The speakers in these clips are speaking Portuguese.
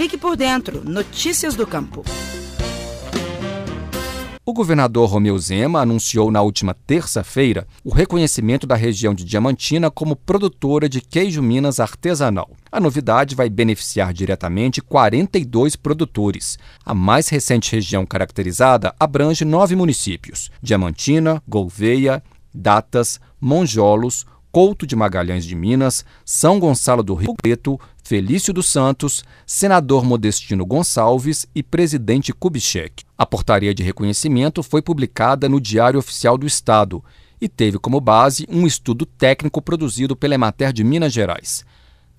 Fique por dentro. Notícias do Campo. O governador Romeu Zema anunciou na última terça-feira o reconhecimento da região de Diamantina como produtora de queijo Minas artesanal. A novidade vai beneficiar diretamente 42 produtores. A mais recente região caracterizada abrange nove municípios: Diamantina, Gouveia, Datas, Monjolos, Couto de Magalhães de Minas, São Gonçalo do Rio Preto, Felício dos Santos, senador Modestino Gonçalves e presidente Kubitschek. A portaria de reconhecimento foi publicada no Diário Oficial do Estado e teve como base um estudo técnico produzido pela Emater de Minas Gerais.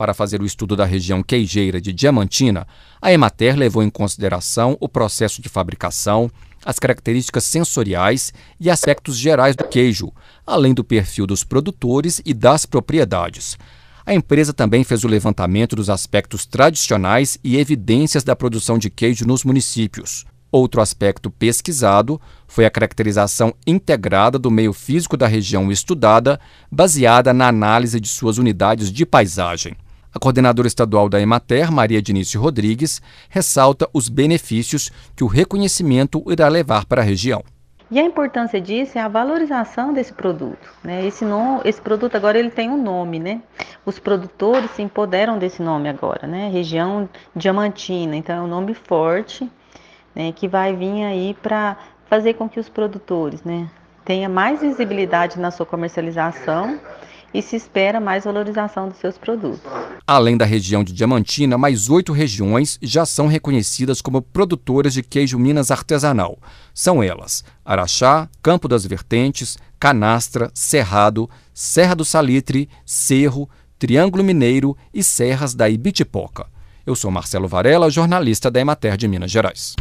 Para fazer o estudo da região queijeira de Diamantina, a Emater levou em consideração o processo de fabricação, as características sensoriais e aspectos gerais do queijo, além do perfil dos produtores e das propriedades. A empresa também fez o levantamento dos aspectos tradicionais e evidências da produção de queijo nos municípios. Outro aspecto pesquisado foi a caracterização integrada do meio físico da região estudada, baseada na análise de suas unidades de paisagem. A coordenadora estadual da Emater, Maria Dinice Rodrigues, ressalta os benefícios que o reconhecimento irá levar para a região. E a importância disso é a valorização desse produto. Né? Esse, nome, esse produto agora ele tem um nome, né? Os produtores se empoderam desse nome agora, né? Região Diamantina, então é um nome forte, né? Que vai vir aí para fazer com que os produtores, né? Tenha mais visibilidade na sua comercialização e se espera mais valorização dos seus produtos. Além da região de Diamantina, mais oito regiões já são reconhecidas como produtoras de queijo Minas artesanal. São elas: Araxá, Campo das Vertentes, Canastra, Cerrado, Serra do Salitre, Cerro, Triângulo Mineiro e Serras da Ibitipoca. Eu sou Marcelo Varela, jornalista da Emater de Minas Gerais.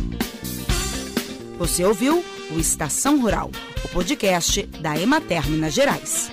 Você ouviu o Estação Rural, o podcast da Emater Minas Gerais.